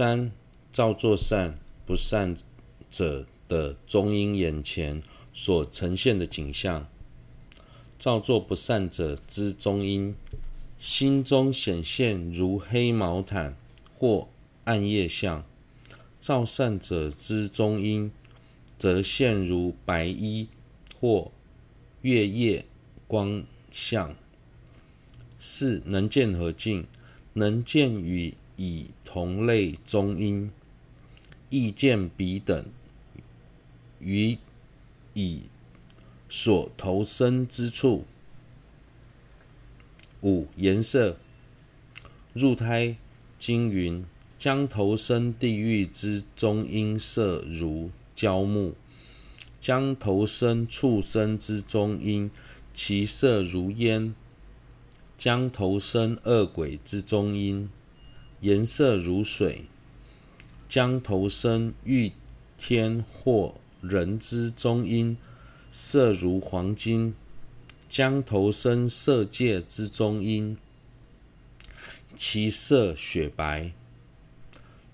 三、造作善不善者的中阴眼前所呈现的景象。造作不善者之中阴，心中显现如黑毛毯或暗夜相；造善者之中阴，则现如白衣或月夜光相。四、能见何境？能见与以同类中阴，意见彼等与以。所投身之处。五、颜色。入胎经云：将投身地狱之中阴色如焦木；将投身畜生之中阴，其色如烟；将投身恶鬼之中阴，颜色如水；将投身欲天或人之中阴。色如黄金，将投身色界之中阴，其色雪白。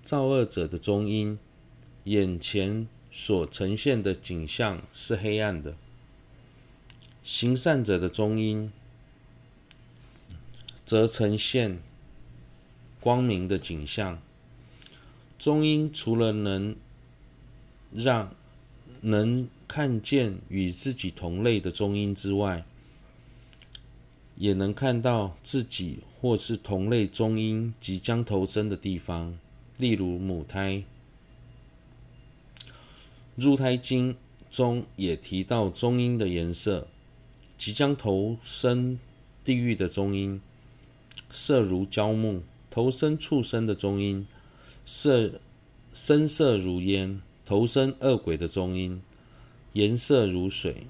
造恶者的中阴，眼前所呈现的景象是黑暗的；行善者的中阴，则呈现光明的景象。中阴除了能让能看见与自己同类的中阴之外，也能看到自己或是同类中阴即将投生的地方，例如母胎。入胎经中也提到中阴的颜色，即将投生地狱的中阴，色如焦木；投生畜生的中阴，色深色如烟；投生恶鬼的中阴。颜色如水，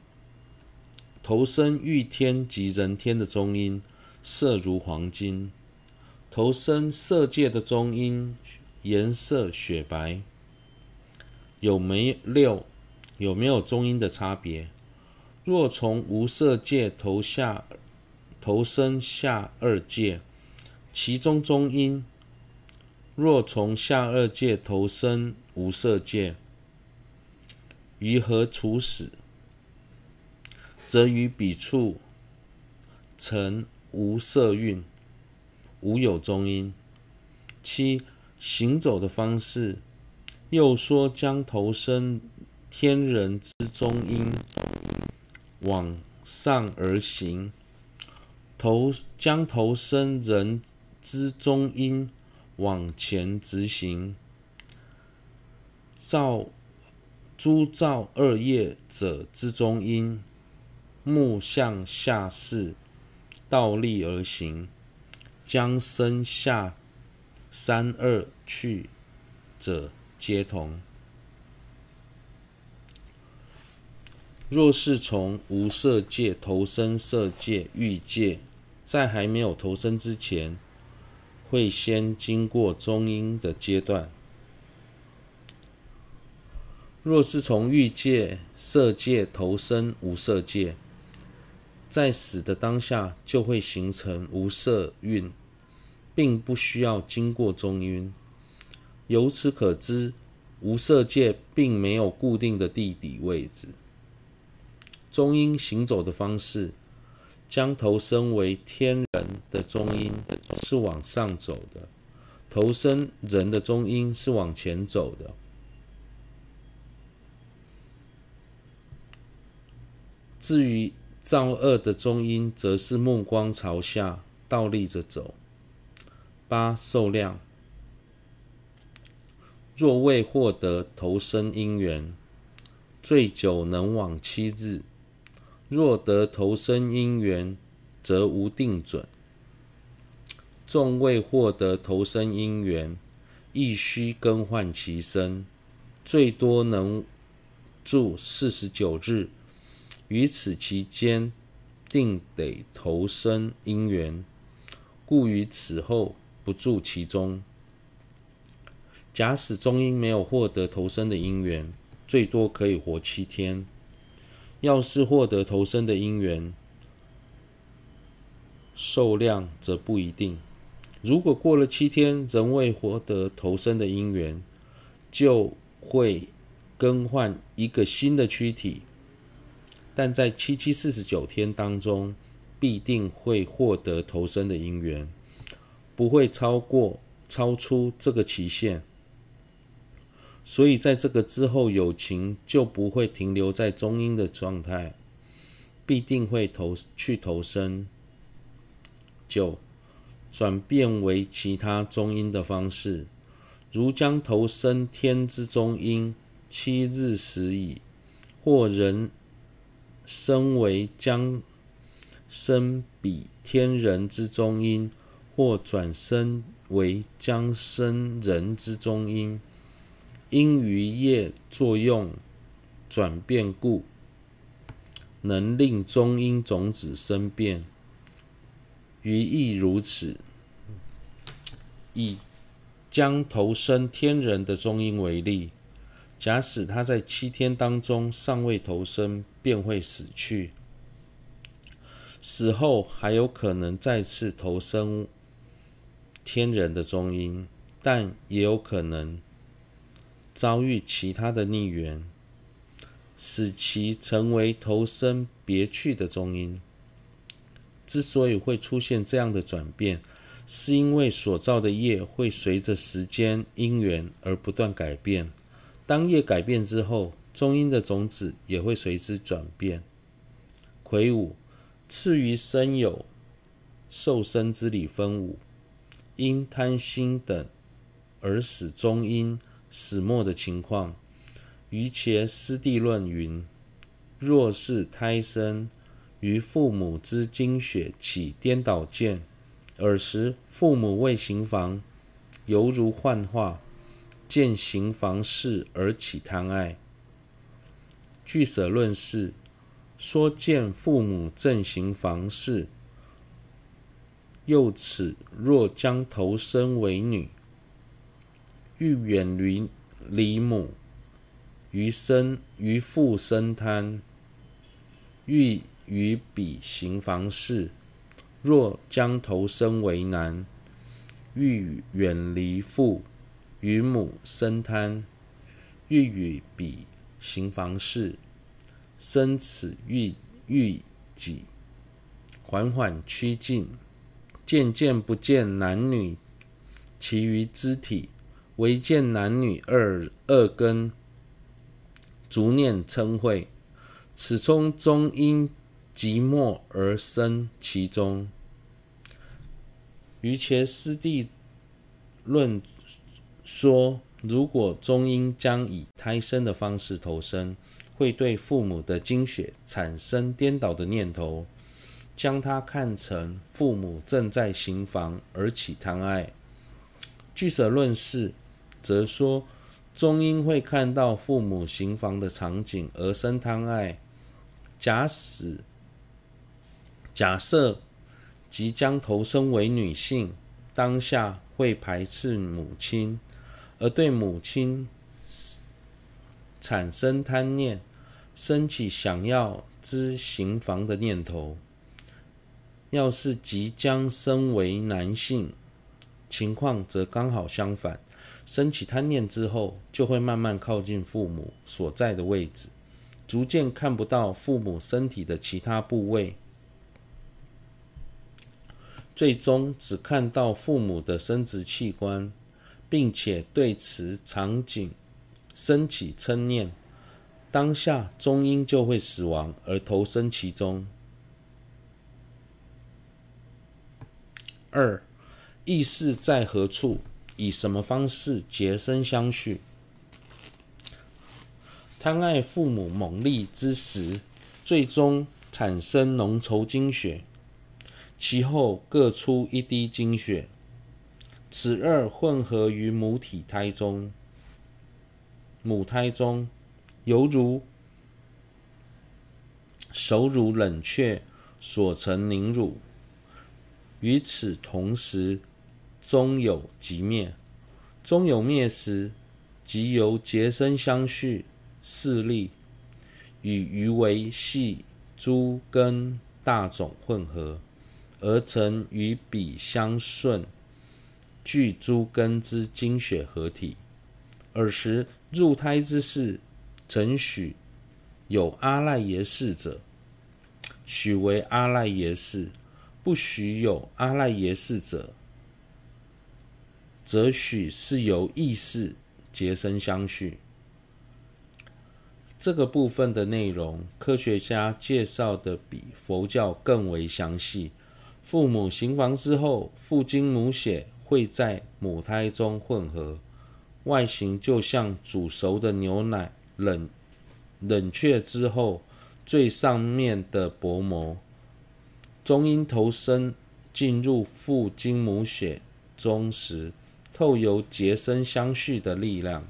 投生欲天及人天的中阴，色如黄金；投生色界的中阴，颜色雪白。有没六？有没有中阴的差别？若从无色界投下投生下二界，其中中阴；若从下二界投生无色界。于何处死？则于彼处成无色蕴，无有中阴。七、行走的方式，又说将投生天人之中阴，往上而行；投将投生人之中阴，往前直行。造。诸造二业者之中阴，目向下视，倒立而行，将身下三二去者皆同。若是从无色界投生色界、欲界，在还没有投生之前，会先经过中阴的阶段。若是从欲界、色界投生无色界，在死的当下就会形成无色蕴，并不需要经过中阴。由此可知，无色界并没有固定的地理位置。中阴行走的方式，将投身为天人的中阴是往上走的，投生人的中阴是往前走的。至于造恶的中阴，则是目光朝下，倒立着走。八、寿量。若未获得投生因缘，最久能往七日；若得投生因缘，则无定准。纵未获得投生因缘，亦须更换其身，最多能住四十九日。于此期间，定得投生因缘，故于此后不住其中。假使中阴没有获得投生的因缘，最多可以活七天；要是获得投生的因缘，受量则不一定。如果过了七天仍未获得投生的因缘，就会更换一个新的躯体。但在七七四十九天当中，必定会获得投生的因缘，不会超过超出这个期限。所以在这个之后，有情就不会停留在中阴的状态，必定会投去投生。九。转变为其他中阴的方式，如将投生天之中阴，七日时已；或人生为将生彼天人之中阴，或转生为将生人之中阴，因于业作用转变故，能令中阴种子生变。于亦如此。以将投生天人的中阴为例，假使他在七天当中尚未投生，便会死去。死后还有可能再次投生天人的中阴，但也有可能遭遇其他的逆缘，使其成为投生别去的中因。之所以会出现这样的转变，是因为所造的业会随着时间因缘而不断改变。当业改变之后，中因的种子也会随之转变。魁梧，次于生有受生之理分五，因贪心等而使中因始末的情况。瑜伽师地论云：若是胎生于父母之精血起颠倒见。尔时父母为行房，犹如幻化，见行房事而起贪爱。据舍论释说见父母正行房事，又此若将投生为女，欲远离离母，于生于父生贪，欲与彼行房事。若将投生为男，欲远离父，与母生贪，欲与彼行房事，生此欲欲己，缓缓趋近，渐渐不见男女其余肢体，唯见男女二二根，逐念称会，此中中阴寂寞而生其中。瑜伽师弟论说，如果中阴将以胎生的方式投生，会对父母的精血产生颠倒的念头，将它看成父母正在行房而起贪爱。据舍论是则说，中因会看到父母行房的场景而生贪爱。假使假设。即将投生为女性，当下会排斥母亲，而对母亲产生贪念，升起想要知行房的念头。要是即将生为男性，情况则刚好相反，升起贪念之后，就会慢慢靠近父母所在的位置，逐渐看不到父母身体的其他部位。最终只看到父母的生殖器官，并且对此场景生起嗔念，当下中阴就会死亡而投身其中。二，意识在何处，以什么方式结身相续？贪爱父母猛烈之时，最终产生浓稠精血。其后各出一滴精血，此二混合于母体胎中，母胎中犹如熟乳冷却所成凝乳。与此同时，中有即灭，中有灭时，即由结生相续势力与余为细诸根大种混合。而成与彼相顺，具诸根之精血合体。尔时入胎之事，曾许有阿赖耶识者，许为阿赖耶识；不许有阿赖耶识者，则许是由意识结生相续。这个部分的内容，科学家介绍的比佛教更为详细。父母行房之后，父精母血会在母胎中混合，外形就像煮熟的牛奶冷冷却之后最上面的薄膜。中阴投生进入父精母血中时，透由结生相续的力量，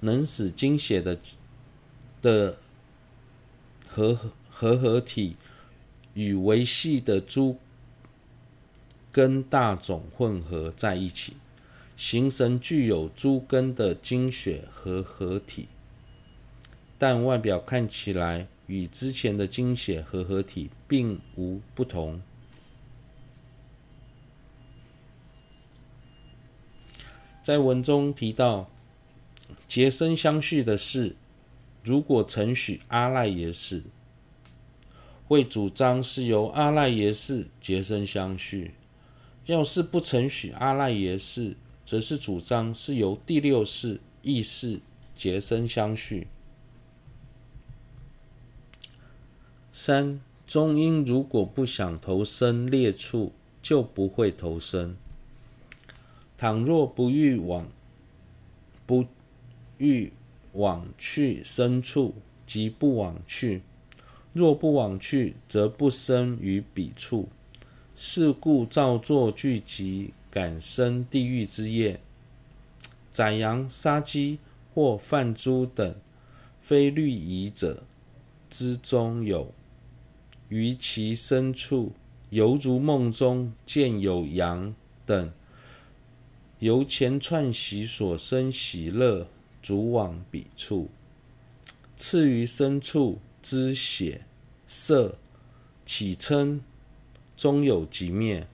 能使精血的的合合合体与维系的诸根大种混合在一起，形成具有诸根的精血合合体，但外表看起来与之前的精血合合体并无不同。在文中提到结生相续的事，如果承许阿赖耶识，会主张是由阿赖耶识结生相续；要是不承许阿赖耶识，则是主张是由第六识意识结生相续。三中阴如果不想投生劣处，就不会投生。倘若不欲往不欲往去深处，即不往去；若不往去，则不生于彼处。是故造作聚集感生地狱之业，宰羊杀鸡或贩猪等非律仪者之中有，于其深处，犹如梦中见有羊等。由前串习所生喜乐，逐往彼处。次于生处之血色起称，终有寂灭。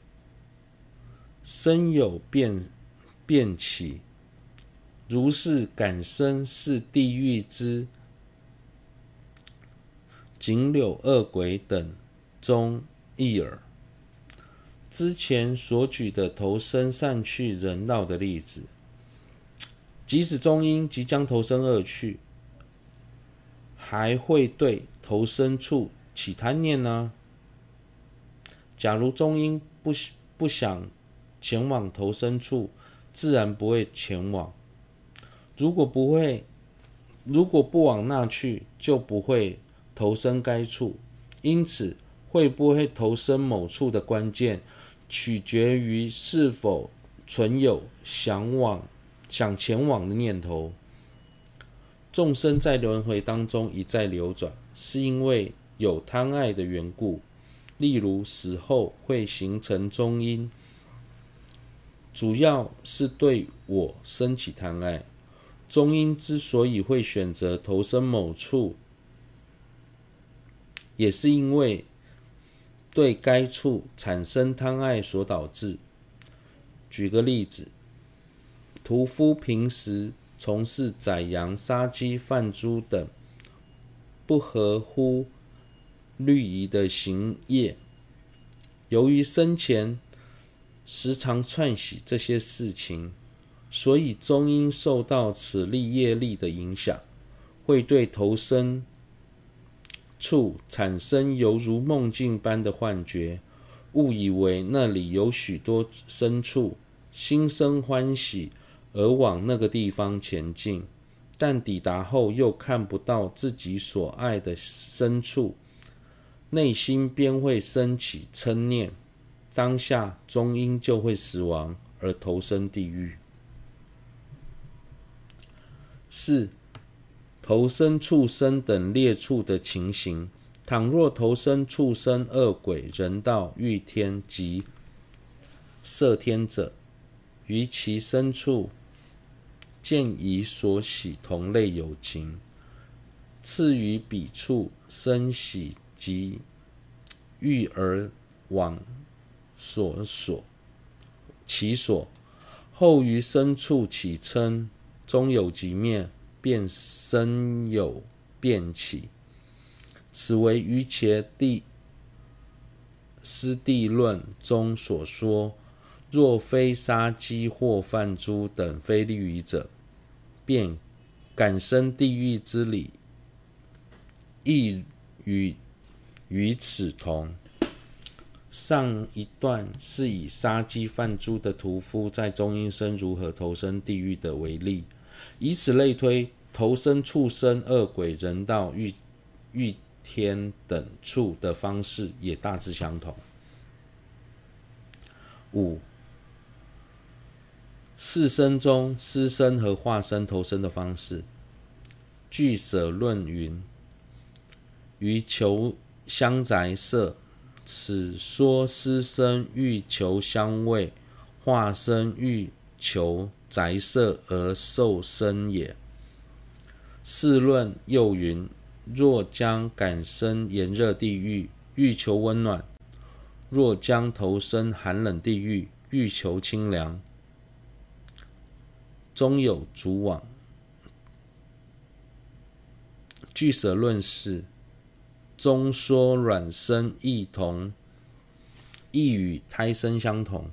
生有变变起，如是感生是地狱之锦柳恶鬼等中一耳。之前所举的投生善趣人道的例子，即使中阴即将投生恶趣，还会对投生处起贪念呢？假如中阴不不想前往投生处，自然不会前往。如果不会，如果不往那去，就不会投生该处。因此，会不会投生某处的关键，取决于是否存有想往、想前往的念头。众生在轮回当中一再流转，是因为有贪爱的缘故。例如死后会形成中阴，主要是对我升起贪爱。中阴之所以会选择投生某处，也是因为。对该处产生贪爱所导致。举个例子，屠夫平时从事宰羊、杀鸡、贩猪等不合乎律仪的行业，由于生前时常串习这些事情，所以终因受到此利业力的影响，会对投生处产生犹如梦境般的幻觉，误以为那里有许多生处，心生欢喜而往那个地方前进，但抵达后又看不到自己所爱的生处，内心便会升起嗔念，当下终因就会死亡而投生地狱。四。投生畜生等劣处的情形，倘若投生畜生、恶鬼、人道、欲天及色天者，于其生处见以所喜同类有情，次于彼处生喜及欲而往所所，其所，后于深处起嗔，终有极灭，便生有变起。此为于伽地师地论中所说。若非杀鸡或贩猪等非利于者，便感生地狱之理，亦与与此同。上一段是以杀鸡贩猪的屠夫在中阴身如何投生地狱的为例，以此类推，投生畜生、恶鬼、人道、欲欲天等处的方式也大致相同。五。四生中，尸身和化身投生的方式。俱舍论云：“于求香宅舍，此说尸身欲求香味，化身欲求宅舍而受生也。”四论又云：“若将感生炎热地狱，欲求温暖；若将投生寒冷地狱，欲求清凉。”中有主网，俱舍论释中说卵生亦同，亦与胎生相同。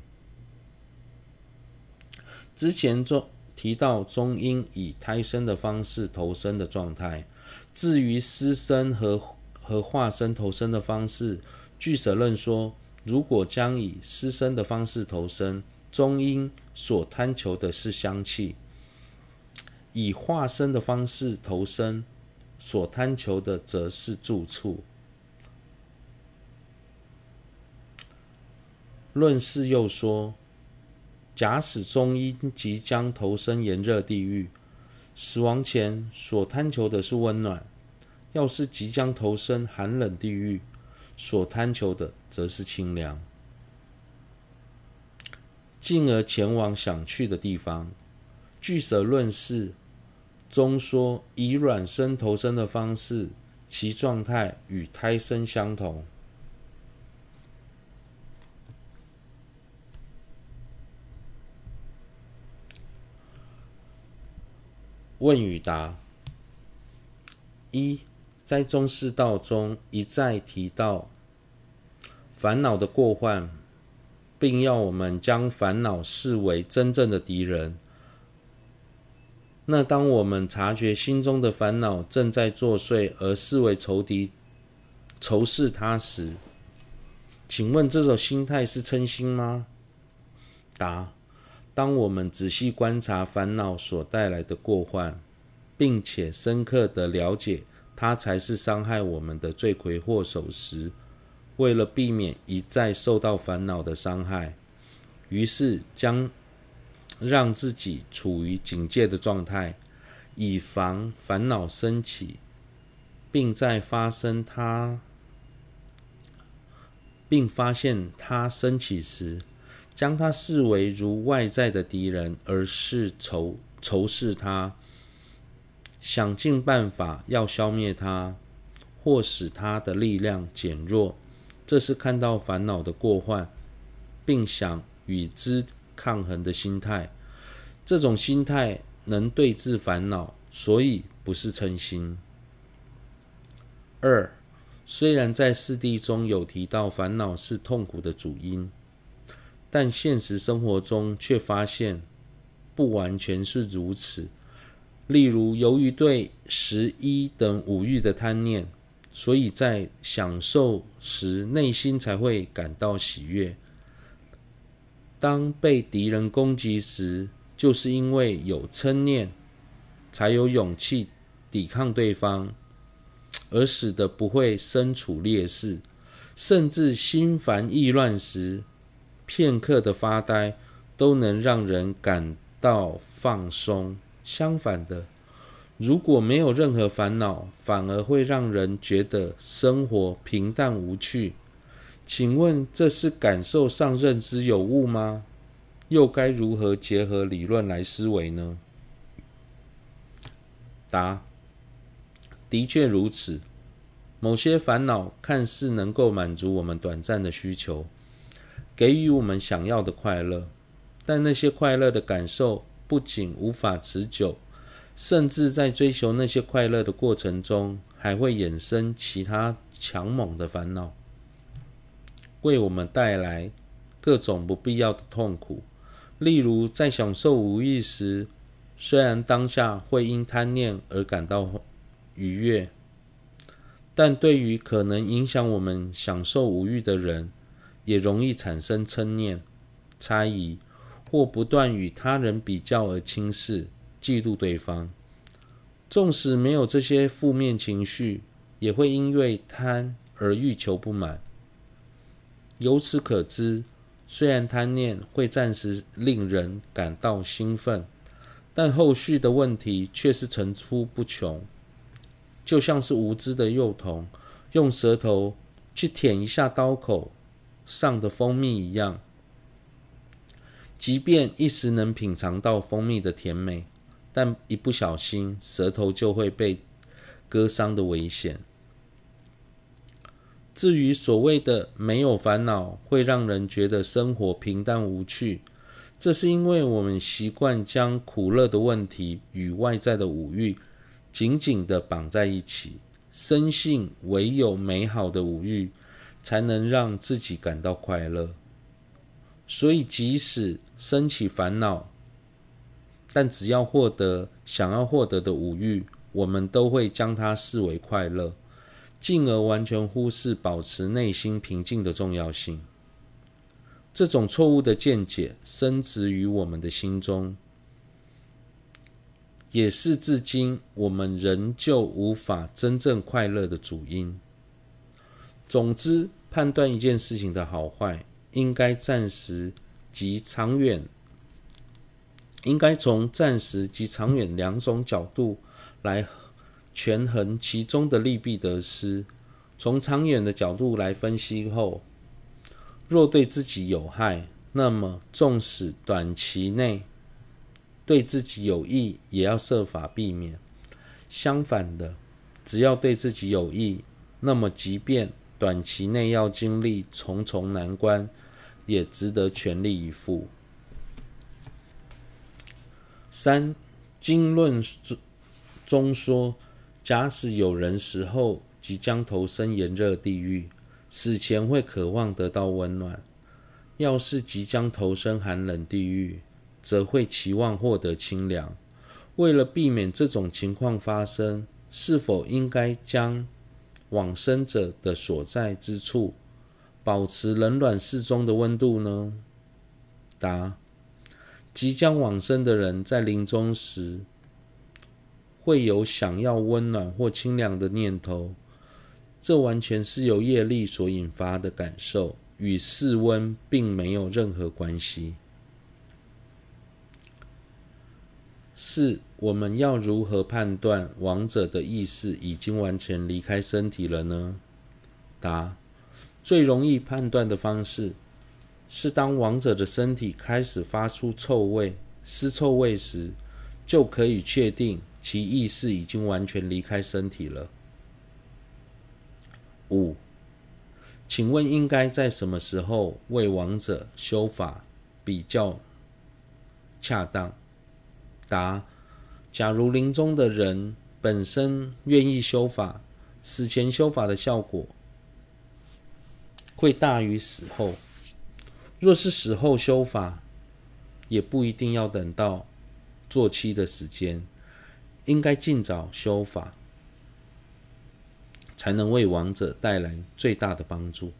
之前中提到中阴以胎生的方式投生的状态，至于尸身和和化身投生的方式，俱舍论说，如果将以尸身的方式投生，中阴所贪求的是香气；以化身的方式投生，所贪求的则是住处。论释又说，假使中医即将投身炎热地狱，死亡前所贪求的是温暖；要是即将投身寒冷地狱，所贪求的则是清凉。进而前往想去的地方。俱舍论释中说，以卵生投生的方式，其状态与胎生相同。问与答：一，在中世道中一再提到烦恼的过患。并要我们将烦恼视为真正的敌人。那当我们察觉心中的烦恼正在作祟，而视为仇敌、仇视他时，请问这种心态是嗔心吗？答：当我们仔细观察烦恼所带来的过患，并且深刻的了解它才是伤害我们的罪魁祸首时，为了避免一再受到烦恼的伤害，于是将让自己处于警戒的状态，以防烦恼升起，并在发生它，并发现它升起时，将它视为如外在的敌人，而是仇仇视它，想尽办法要消灭它，或使它的力量减弱。这是看到烦恼的过患，并想与之抗衡的心态。这种心态能对治烦恼，所以不是嗔心。二，虽然在四谛中有提到烦恼是痛苦的主因，但现实生活中却发现不完全是如此。例如，由于对十一等五欲的贪念。所以在享受时，内心才会感到喜悦。当被敌人攻击时，就是因为有嗔念，才有勇气抵抗对方，而使得不会身处劣势。甚至心烦意乱时，片刻的发呆都能让人感到放松。相反的，如果没有任何烦恼，反而会让人觉得生活平淡无趣。请问这是感受上认知有误吗？又该如何结合理论来思维呢？答：的确如此。某些烦恼看似能够满足我们短暂的需求，给予我们想要的快乐，但那些快乐的感受不仅无法持久，甚至在追求那些快乐的过程中，还会衍生其他强猛的烦恼，为我们带来各种不必要的痛苦。例如，在享受无欲时，虽然当下会因贪念而感到愉悦，但对于可能影响我们享受无欲的人，也容易产生嗔念、猜疑，或不断与他人比较而轻视、嫉妒对方。纵使没有这些负面情绪，也会因为贪而欲求不满。由此可知，虽然贪念会暂时令人感到兴奋，但后续的问题却是层出不穷。就像是无知的幼童用舌头去舔一下刀口上的蜂蜜一样，即便一时能品尝到蜂蜜的甜美，但一不小心舌头就会被割伤的危险。至于所谓的没有烦恼，会让人觉得生活平淡无趣，这是因为我们习惯将苦乐的问题与外在的五欲紧紧地绑在一起，深信唯有美好的五欲，才能让自己感到快乐，所以即使升起烦恼，但只要获得想要获得的五欲，我们都会将它视为快乐，进而完全忽视保持内心平静的重要性。这种错误的见解深植于我们的心中，也是至今我们仍旧无法真正快乐的主因。总之，判断一件事情的好坏，应该暂时及长远，应该从暂时及长远两种角度来权衡其中的利弊得失。从长远的角度来分析后，若对自己有害，那么纵使短期内对自己有益，也要设法避免。相反的，只要对自己有益，那么即便短期内要经历重重难关，也值得全力以赴。三经论中说，假使有人死后即将投身炎热地狱，死前会渴望得到温暖；要是即将投身寒冷地狱，则会期望获得清凉。为了避免这种情况发生，是否应该将往生者的所在之处，保持冷暖适中的温度呢？答：即将往生的人在临终时，会有想要温暖或清凉的念头，这完全是由业力所引发的感受，与室温并没有任何关系。四，我们要如何判断亡者的意识已经完全离开身体了呢？答：最容易判断的方式是，当亡者的身体开始发出臭味、尸臭味时，就可以确定其意识已经完全离开身体了。五，请问应该在什么时候为亡者修法比较恰当？答：假如临终的人本身愿意修法，死前修法的效果会大于死后。若是死后修法，也不一定要等到做期的时间，应该尽早修法，才能为亡者带来最大的帮助。